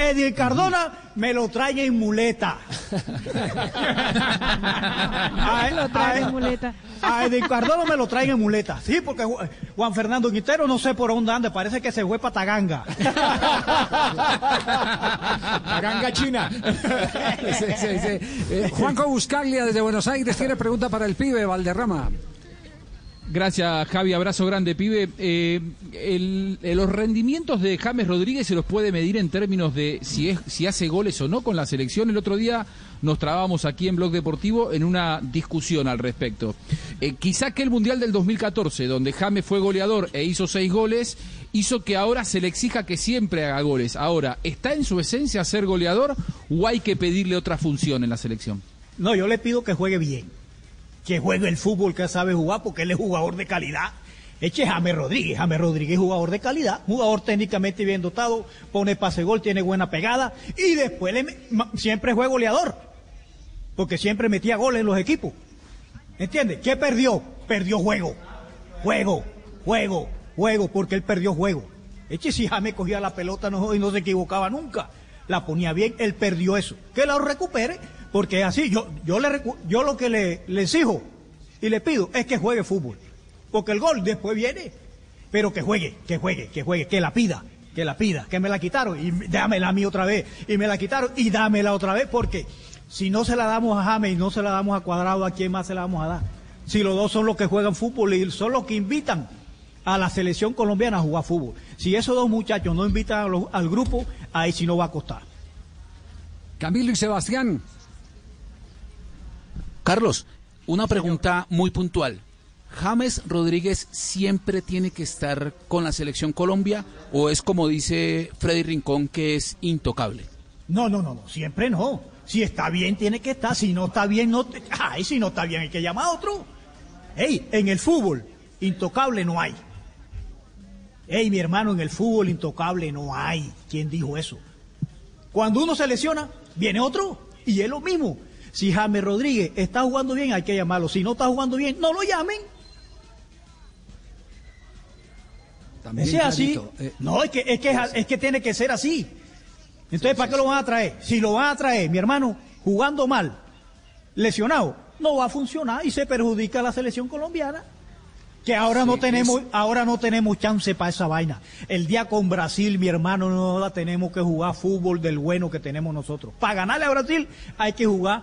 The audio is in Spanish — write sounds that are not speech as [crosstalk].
Eddie Cardona me lo trae en muleta. [laughs] a, Lo trae en muleta. a Eddie Cardona me lo traen en muleta. Sí, porque Ju- Juan Fernando Quintero no sé por dónde anda, parece que se fue para Taganga. La ganga china. [laughs] Sí, sí, sí. Eh, Juanjo Buscaglia desde Buenos Aires tiene pregunta para el pibe Valderrama. Gracias, Javi. Abrazo grande, pibe. Eh, el- eh, los rendimientos de James Rodríguez se los puede medir en términos de si, es, si hace goles o no con la selección. El otro día nos trabamos aquí en Blog Deportivo en una discusión al respecto. Eh, quizá que el Mundial del 2014, donde James fue goleador e hizo seis goles, hizo que ahora se le exija que siempre haga goles. Ahora, ¿está en su esencia ser goleador o hay que pedirle otra función en la selección? No, yo le pido que juegue bien. Que juegue el fútbol que sabe jugar porque él es jugador de calidad. Eche James Rodríguez. James Rodríguez jugador de calidad. Jugador técnicamente bien dotado. Pone pase gol, tiene buena pegada. Y después siempre fue goleador. Porque siempre metía goles en los equipos. ¿Entiendes? ¿Qué perdió? Perdió juego. Juego, juego, juego, porque él perdió juego. Eche si James cogía la pelota no, y no se equivocaba nunca. La ponía bien, él perdió eso. Que la recupere, porque así. Yo, yo, le, yo lo que le, le exijo y le pido es que juegue fútbol. Porque el gol después viene. Pero que juegue, que juegue, que juegue, que la pida, que la pida, que me la quitaron y dámela a mí otra vez. Y me la quitaron y dámela otra vez porque si no se la damos a James y no se la damos a Cuadrado, ¿a quién más se la vamos a dar? Si los dos son los que juegan fútbol y son los que invitan a la selección colombiana a jugar fútbol. Si esos dos muchachos no invitan al grupo, ahí sí no va a costar. Camilo y Sebastián. Carlos, una pregunta muy puntual. ¿James Rodríguez siempre tiene que estar con la selección Colombia o es como dice Freddy Rincón que es intocable? No, no, no, no, siempre no. Si está bien, tiene que estar. Si no está bien, no. te- Ay, si no está bien, hay que llamar a otro. Ey, en el fútbol, intocable no hay. Ey, mi hermano, en el fútbol intocable no hay. ¿Quién dijo eso? Cuando uno se lesiona, viene otro. Y es lo mismo. Si James Rodríguez está jugando bien, hay que llamarlo. Si no está jugando bien, no lo llamen. También es así. Eh, No, es que, es, que, es que tiene que ser así. Entonces, ¿para qué lo van a traer? Si lo van a traer, mi hermano, jugando mal, lesionado, no va a funcionar y se perjudica a la selección colombiana. Que ahora no tenemos, ahora no tenemos chance para esa vaina. El día con Brasil, mi hermano, no la tenemos que jugar fútbol del bueno que tenemos nosotros. Para ganarle a Brasil hay que jugar